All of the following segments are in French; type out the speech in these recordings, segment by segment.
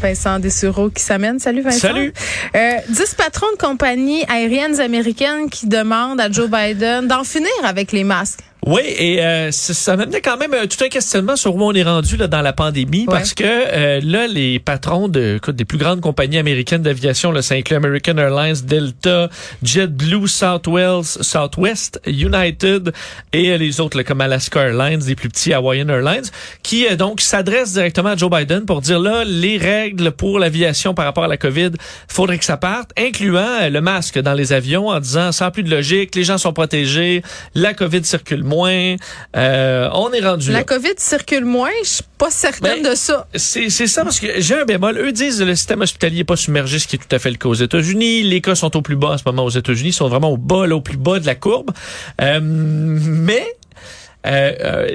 Vincent Dessureau qui s'amène. Salut Vincent. Salut. Euh, dix patrons de compagnies aériennes américaines qui demandent à Joe Biden d'en finir avec les masques. Oui, et euh, ça, ça m'amenait quand même euh, tout un questionnement sur où on est rendu là dans la pandémie, Ouais. parce que euh, là, les patrons de écoute, des plus grandes compagnies américaines d'aviation, ça inclut American Airlines, Delta, JetBlue, Southwest, Southwest, United et euh, les autres là, comme Alaska Airlines, les plus petits Hawaiian Airlines, qui euh, donc s'adressent directement à Joe Biden pour dire là, les règles pour l'aviation par rapport à la COVID, faudrait que ça parte, incluant le masque dans les avions, en disant sans plus de logique, les gens sont protégés, la COVID circule moins, euh, on est rendu La là. COVID circule moins. Je suis pas certaine Ben, de ça. C'est c'est ça parce que j'ai un bémol. Eux disent que le système hospitalier n'est pas submergé, ce qui est tout à fait le cas aux États-Unis. Les cas sont au plus bas en ce moment aux États-Unis, ils sont vraiment au bas, là, au plus bas de la courbe. Euh, mais euh, euh,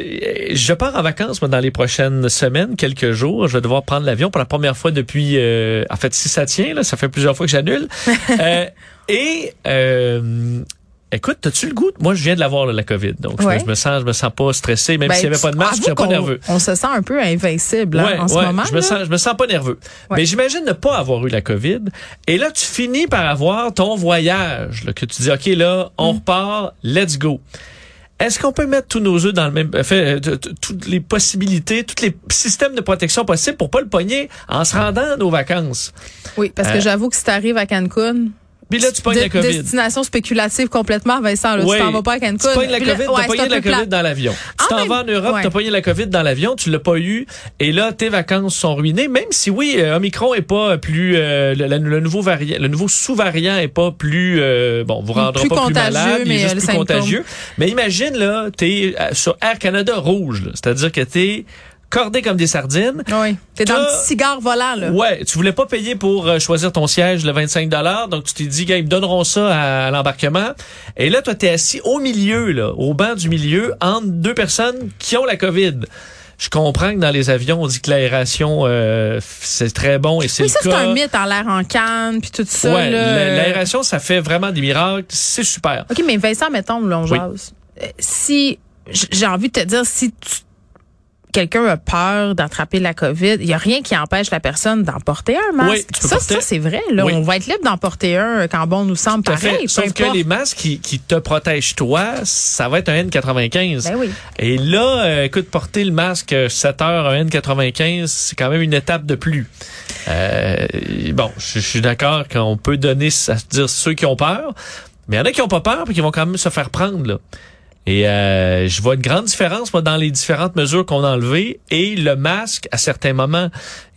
je pars en vacances moi, dans les prochaines semaines, quelques jours. Je vais devoir prendre l'avion pour la première fois depuis, euh, en fait, si ça tient, là, ça fait plusieurs fois que j'annule. Euh, et euh, écoute, as-tu le goût? Moi, je viens de l'avoir la COVID, donc je me- Ouais. je, me sens, je me sens pas stressé, même Ben, s'il n'y avait pas de masque, je suis pas nerveux. On se sent un peu invincible hein, Ouais, en ce ouais, moment. Je me, sens, je me sens pas nerveux. Mais j'imagine ne pas avoir eu la COVID. Et là, tu finis par avoir ton voyage, là, que tu dis, OK, là, on Mm. repart, let's go. Est-ce qu'on peut mettre tous nos œufs dans le même, fait, euh, toutes les possibilités, tous les systèmes de protection possibles pour pas le pogner en se rendant à nos vacances? Oui, parce que Euh, j'avoue que si t'arrives à Cancun, Puis là, tu pognes de- la COVID. destination spéculative complètement, Vincent. Là, Oui. tu t'en vas pas à Cancun. Tu pognes la COVID, t'as pogné la COVID plate. dans l'avion. Tu En t'en même- vas en Europe, ouais. t'as pogné la COVID dans l'avion, tu l'as pas eu, et là, tes vacances sont ruinées, même si oui, euh, Omicron est pas plus, euh, le, le- le nouveau variant, le nouveau sous-variant est pas plus, euh, bon, vous rendra Plus pas plus malade, il mais, est euh, juste le plus symptôme. contagieux. Mais imagine, là, t'es euh, sur Air Canada rouge, là. c'est-à-dire que t'es cordé comme des sardines. Oui. T'es dans le petit cigare volant, là. Ouais, tu voulais pas payer pour euh, choisir ton siège le 25 donc tu t'es dit gars, ils me donneront ça à, à l'embarquement. Et là toi t'es assis au milieu là, au banc du milieu entre deux personnes qui ont la Covid. Je comprends que dans les avions, on dit que l'aération euh, c'est très bon et c'est Oui, le ça, c'est un mythe en l'air en canne, puis tout ça. ouais, là, l'aération ça fait vraiment des miracles, c'est super. OK, mais Vincent, mettons, là, on Oui. jase. Euh, Si, j'ai envie de te dire, si tu- quelqu'un a peur d'attraper la COVID, il y a rien qui empêche la personne d'en porter un masque. Oui, tu peux ça, porter- ça c'est vrai. Là, Oui. on va être libre d'en porter un quand bon nous semble pareil. Sauf que les masques qui, qui te protègent toi, ça va être un N95. Ben oui. Et là, euh, écoute, porter le masque 7 heures à N95, c'est quand même une étape de plus. Euh, bon, je, je suis d'accord qu'on peut donner, à dire ceux qui ont peur, mais il y en a qui ont pas peur puis qui vont quand même se faire prendre là. Et euh, je vois une grande différence dans les différentes mesures qu'on a enlevées et le masque à certains moments.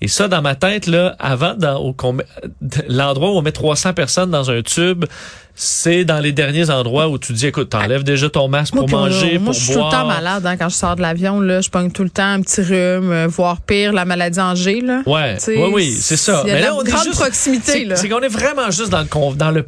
Et ça dans ma tête là, avant dans l'endroit où on met 300 personnes dans un tube, c'est dans les derniers endroits où tu dis écoute, t'enlèves déjà ton masque Moi, pour on- manger, moi, pour je suis tout le temps malade hein, quand je sors de l'avion. Là, je pogne tout le temps un petit rhume, euh, voire pire, la maladie en G. Là. Ouais, ouais, oui, c'est ça. Il y a Mais là, on est grande juste- proximité. C'est Là. c'est qu'on est vraiment juste dans le dans le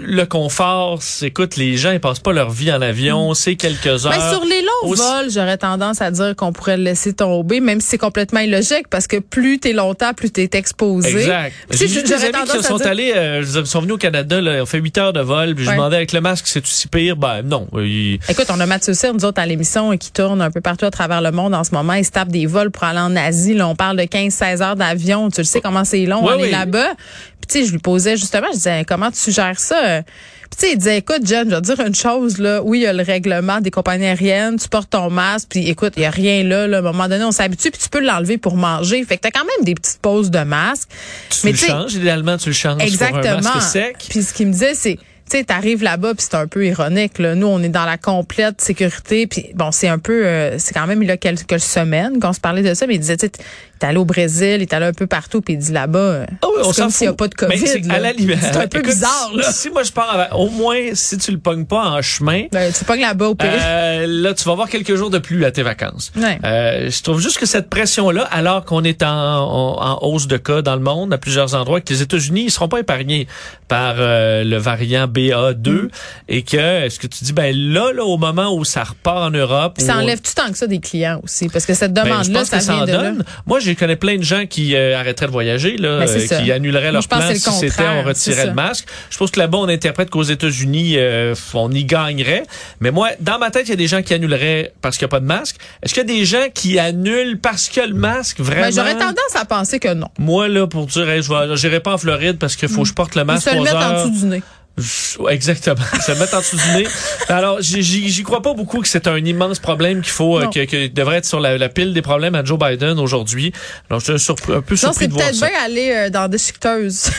le confort. C'est- Écoute, les gens ils passent pas leur vie en avion, c'est quelques heures. Ben, sur les longs Aussi- vols, j'aurais tendance à dire qu'on pourrait le laisser tomber, même si c'est complètement illogique, parce que plus t'es longtemps, plus t'es exposé. Exact. J'ai des amis qui se sont dire- allés, euh, ils sont venus au Canada, là, ils ont fait 8 heures de vol, puis je Ouais. demandais avec le masque, c'est-tu si pire? Ben non. il- Écoute, on a Mathieu Cyr, nous autres, à l'émission, qui tourne un peu partout à travers le monde en ce moment. Il se tape des vols pour aller en Asie. Là, on parle de 15-16 heures d'avion. Tu le sais comment c'est long, Ouais, aller oui. là-bas. Puis, tu sais, je lui posais justement, je disais, comment tu gères ça? Puis, tu sais, il disait, écoute, Jen, je vais te dire une chose, là. Oui, il y a le règlement des compagnies aériennes. Tu portes ton masque. Puis, écoute, il y a rien là, là. À un moment donné, on s'habitue. Puis, tu peux l'enlever pour manger. Fait que t'as quand même des petites pauses de masque. Tu Mais le changes, idéalement, tu le changes pour un Exactement. masque sec. Puis ce qu'il me disait, c'est, tu sais, t'arrives là-bas puis c'est un peu ironique. Là. Nous, on est dans la complète sécurité. Puis bon, c'est un peu, euh, c'est quand même il y a quelques semaines qu'on se parlait de ça, mais il disait, t'es allé au Brésil, il est allé un peu partout, puis il dit là-bas, euh, Ah oui, on comme s'il n'y a pas de Mais c'est COVID. à la limite. C'est un peu Écoute, bizarre. Là. Si moi je pars, au moins si tu le pognes pas en chemin, Ben, tu pognes là-bas au pire. euh, là tu vas avoir quelques jours de plus à tes vacances. Ouais. Euh, je trouve juste que cette pression-là, alors qu'on est en, en, en hausse de cas dans le monde à plusieurs endroits, que les États-Unis ils seront pas épargnés par euh, le variant BA2 Mm. et que est-ce que tu dis ben là, là au moment où ça repart en Europe, ça où- enlève tout tant que ça des clients aussi, parce que cette ben, demande-là, ça ça vient en de là. donne. Moi, je connais plein de gens qui euh, arrêteraient de voyager, là, Ben, euh, qui annuleraient Moi, leur plan que si c'était on retirait le masque. Je pense que là-bas, on interprète qu'aux États-Unis, euh, on y gagnerait. Mais moi, dans ma tête, il y a des gens qui annuleraient parce qu'il n'y a pas de masque. Est-ce qu'il y a des gens qui annulent parce qu'il y a le masque, vraiment? Ben, j'aurais tendance à penser que non. Moi, là, pour dire, hey, je j'irai pas en Floride parce qu'il faut que je porte le Ils masque se le mettent en dessous du nez. Exactement. Se mettre en dessous du nez. Alors, j'y- crois pas beaucoup que c'est un immense problème qu'il faut, euh, Non. que, que devrait être sur la, la pile des problèmes à Joe Biden aujourd'hui. Alors, je suis un peu Non, surpris c'est de voir peut-être ça. bien aller euh, dans des chiqueteuses.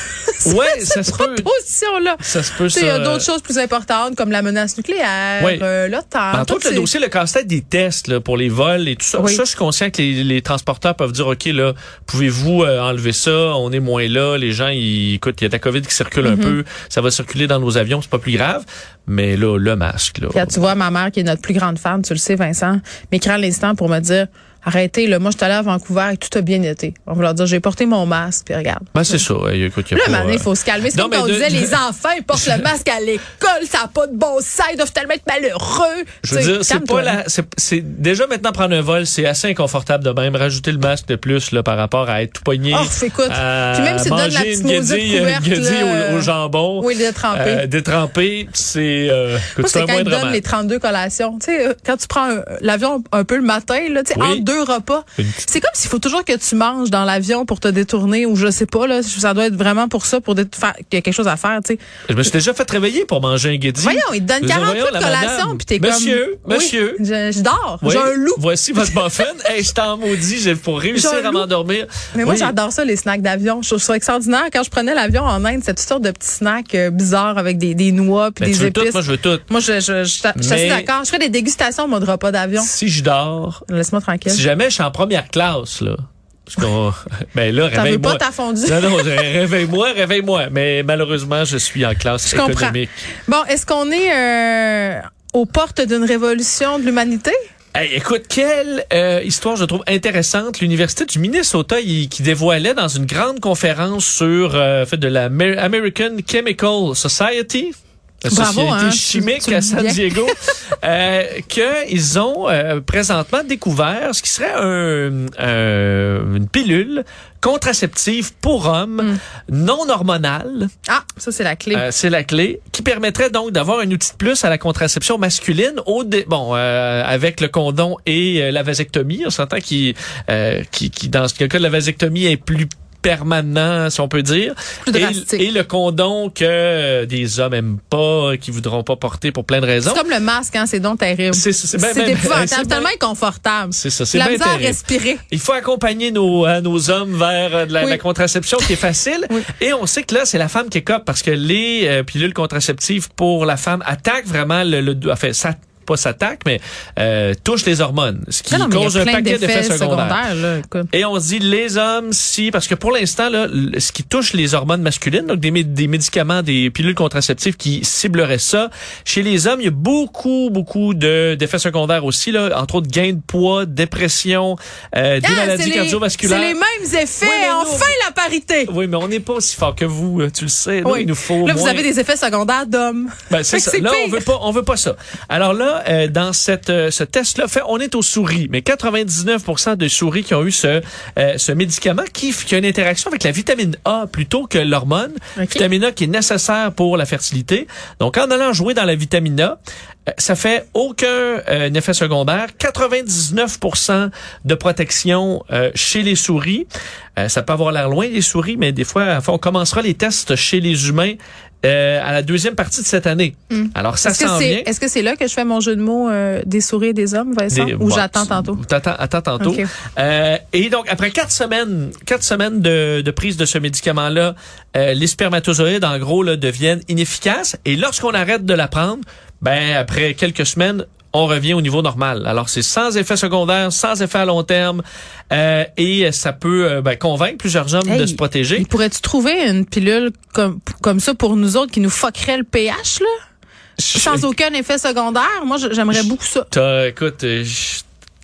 Ouais, ça se peut. Proposition-là. Ça se peut, il y a d'autres choses plus importantes comme la menace nucléaire, Oui. euh, l'OTAN. Entre tout autres, le dossier, le casse-tête des tests là, pour les vols et tout ça. Oui. Ça, je suis conscient que les, les transporteurs peuvent dire, OK, là, pouvez-vous euh, enlever ça? On est moins là. Les gens, ils, écoute, il y a de la COVID qui circule Mm-hmm. un peu. Ça va circuler dans nos avions, c'est pas plus grave. Mais là, le masque, là. Puis, tu vois, ma mère, qui est notre plus grande fan, tu le sais, Vincent, m'écrit à l'instant pour me dire Arrêtez, là, moi, je suis allée à Vancouver et tout a bien été. On va leur dire J'ai porté mon masque, puis regarde. Ben, c'est ça. Écoute, il Là, il euh, faut se calmer. C'est comme quand on de- disait les enfants, ils portent le masque à l'école, ça n'a pas de bon sens, ils doivent tellement être malheureux. Je veux dire, c'est pas la, c'est, c'est- déjà maintenant prendre un vol, c'est assez inconfortable de même rajouter le masque de plus là par rapport à être tout pogné. Oh, écoute. à Puis même si tu donnes la petite une guédille, une couverte, guédille là, au, au jambon. Oui, détrempé. Euh, détrempé, c'est euh, c'est c'est un quand ils donnent les 32 collations. Tu sais, euh, quand tu prends l'avion un peu le matin, là, tu sais, Oui. entre deux repas, c'est comme s'il faut toujours que tu manges dans l'avion pour te détourner ou je sais pas, là, ça doit être vraiment pour ça, pour qu'il y a quelque chose à faire, tu sais. Je me suis déjà fait réveiller pour manger un guédille. Voyons, ils te donnent Je veux dire, 48 voyons, la collations, puis t'es comme... Monsieur, Oui, monsieur. je, je dors, Oui, j'ai un loup. Voici votre muffin. hey, je t'en maudis, j'ai pour réussir à m'endormir. Mais moi, j'adore ça, les snacks d'avion. Je trouve ça extraordinaire. Quand je prenais l'avion en Inde, c'est toutes sortes de petits snacks euh, bizarres avec des, des noix puis Ben, des tu moi je veux tout. Moi, je, je, je, je suis assez d'accord. Je ferais des dégustations, moi, de repas d'avion. Si je dors, Laisse-moi tranquille. si jamais je suis en première classe là, ben là réveille-moi. pas ta fondue? Non, non, réveille-moi, réveille-moi. Mais malheureusement, je suis en classe Je comprends. économique. Bon, est-ce qu'on est euh, aux portes d'une révolution de l'humanité? Hey, écoute, quelle euh, histoire je trouve intéressante. L'université du Minnesota il- qui dévoilait dans une grande conférence sur euh, fait de la Amer- American Chemical Society. La Bravo, société hein, chimique tu à San. Diego, euh, qu'ils ont euh, présentement découvert ce qui serait un, un- une pilule contraceptive pour hommes non hormonale. Ah, ça, c'est la clé. Euh, c'est la clé qui permettrait donc d'avoir un outil de plus à la contraception masculine au dé- bon euh, avec le condom et euh, la vasectomie on s'entend qui euh, qui qui dans le cas de la vasectomie est plus permanent si on peut dire et, et le condom que euh, des hommes aiment pas qui voudront pas porter pour plein de raisons c'est comme le masque, hein, c'est donc terrible. C'est- ben- ben- épouvantable, tellement inconfortable. c'est ça c'est La misère à respirer. Il faut accompagner nos, euh, nos hommes vers euh, de la, Oui. la contraception qui est facile. Oui. Et on sait que là, c'est la femme qui cop parce que les euh, pilules contraceptives pour la femme attaquent vraiment le... le enfin, ça pas s'attaque, mais euh, touche les hormones, ce qui Non, cause un paquet d'effets secondaires. là. Et on se dit les hommes si parce que pour l'instant là ce qui touche les hormones masculines donc des, des médicaments des pilules contraceptives qui cibleraient ça chez les hommes il y a beaucoup beaucoup de d'effets secondaires aussi là entre autres gain de poids dépression euh, des Ah, maladies cardiovasculaires C'est les mêmes effets. Oui, mais nous, enfin, la parité. oui, mais on n'est pas aussi fort que vous, euh, tu le sais. Oui. il nous faut Là, vous avez des effets secondaires d'hommes. Ben, c'est ça. Là, on veut pas, on veut pas ça. Alors là, euh, dans cette, euh, ce test-là, fait, on est aux souris, mais 99% de souris qui ont eu ce, euh, ce médicament qui, qui a une interaction avec la vitamine A plutôt que l'hormone. Vitamine A qui est nécessaire pour la fertilité. Donc, en allant jouer dans la vitamine A, Ça fait aucun euh, effet secondaire. 99% de protection euh, chez les souris. Euh, ça peut avoir l'air loin les souris, mais des fois, enfin, on commencera les tests chez les humains euh, à la deuxième partie de cette année. Alors ça s'en vient. est-ce que c'est là que je fais mon jeu de mots euh, des souris et des hommes, Vincent, Des- ou bon, j'attends tantôt? T'attends, attends tantôt. Euh, et donc, après quatre semaines, quatre semaines de, de prise de ce médicament-là, euh, les spermatozoïdes, en gros, là, deviennent inefficaces. Et lorsqu'on arrête de la prendre, ben, après quelques semaines, on revient au niveau normal. Alors, c'est sans effet secondaire, sans effet à long terme, euh, et ça peut euh, ben, convaincre plusieurs hommes de se protéger. Il pourrais-tu trouver une pilule comme, comme ça pour nous autres qui nous fuckerait le pH, là? Sans aucun effet secondaire? Moi, j'aimerais beaucoup ça. T'as- écoute, euh, je-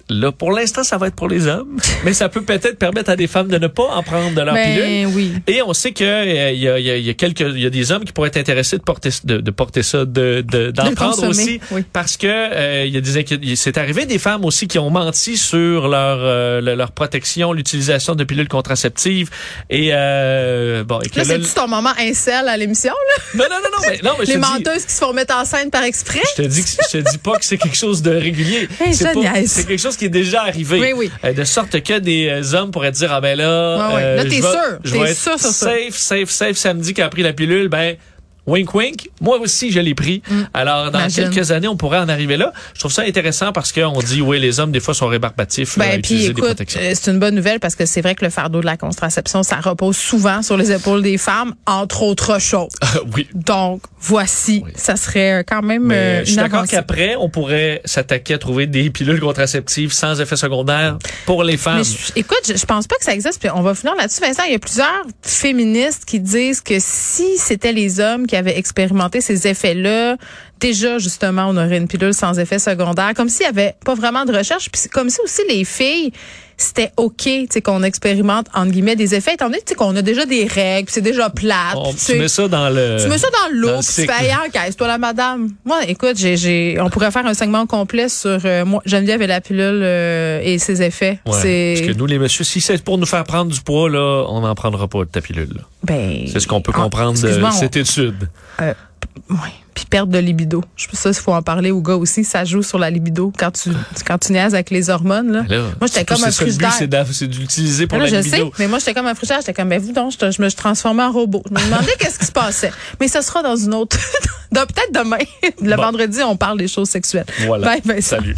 là, pour l'instant, ça va être pour les hommes, mais ça peut peut-être permettre à des femmes de ne pas en prendre de leur pilule. Ben oui. Et on sait que euh, y, a, il y a- il y a quelques, il y a des hommes qui pourraient être intéressés de porter, de, de porter ça, de, de- d'en De prendre aussi, oui. parce que euh, il y a des. C'est arrivé des femmes aussi qui ont menti sur leur euh, le- leur protection, l'utilisation de pilules contraceptives et euh, bon. Et que Là, là, c'est-tu ton moment incel à l'émission, là? non non non non mais non mais je Les dis- menteuses qui se font mettre en scène par exprès? je te dis que je te dis pas que c'est quelque chose de régulier. Hey, c'est c'est quelque chose qui est déjà arrivé. Oui, oui. Euh, de sorte que des euh, hommes pourraient dire ah ben là, Ouais, ouais. euh, Là, je t'es sûr. T'es sûr sur ça. safe, safe, safe samedi qui a pris la pilule, ben Wink wink, moi aussi je l'ai pris. Alors dans Mm. Imagine. quelques années on pourrait en arriver là. Je trouve ça intéressant parce qu'on dit oui les hommes des fois sont rébarbatifs là, à Ben, puis utiliser des écoute, protections. euh, c'est une bonne nouvelle parce que c'est vrai que le fardeau de la contraception, ça repose souvent sur les épaules des femmes, entre autres choses. oui. Donc, voici, ça serait euh, quand même Mais euh, je suis d'accord qu'après, on pourrait s'attaquer à trouver des pilules contraceptives sans effet secondaire pour les femmes. Mais je- écoute, je, je pense pas que ça existe. Puis on va finir là-dessus, Vincent. Il y a plusieurs féministes qui disent que si c'était les hommes qui avaient expérimenté ces effets-là, déjà justement, on aurait une pilule sans effet secondaire, comme s'il y avait pas vraiment de recherche. Puis comme si aussi les filles c'était OK, tu sais, qu'on expérimente, entre guillemets, des effets, étant donné, tu sais, qu'on a déjà des règles, puis c'est déjà plate. On- tu mets ça dans le. tu mets ça dans l'eau, le puis tu fais, encaisse-toi la madame. Moi, écoute, j'ai, on pourrait faire un segment complet sur euh, moi, Geneviève et la pilule euh, et ses effets. Ouais, c'est, Parce que nous, les messieurs, si c'est pour nous faire prendre du poids, là, on n'en prendra pas de ta pilule. ben, C'est ce qu'on peut comprendre de on- cette étude. Euh, oui. Puis perte de libido. Je pense ça, il faut en parler aux gars aussi. Ça joue sur la libido quand tu, quand tu niaises avec les hormones. Là. Moi, j'étais comme un frigidaire. c'est d'utiliser pour la je libido. sais, mais moi, j'étais comme un frigidaire. J'étais comme, ben, vous donc, je, me suis transformée en robot. Je me demandais qu'est-ce qui se passait. Mais ce sera dans une autre. Peut-être demain. Le Bon. vendredi, on parle des choses sexuelles. Voilà. Bye, Vincent. Salut.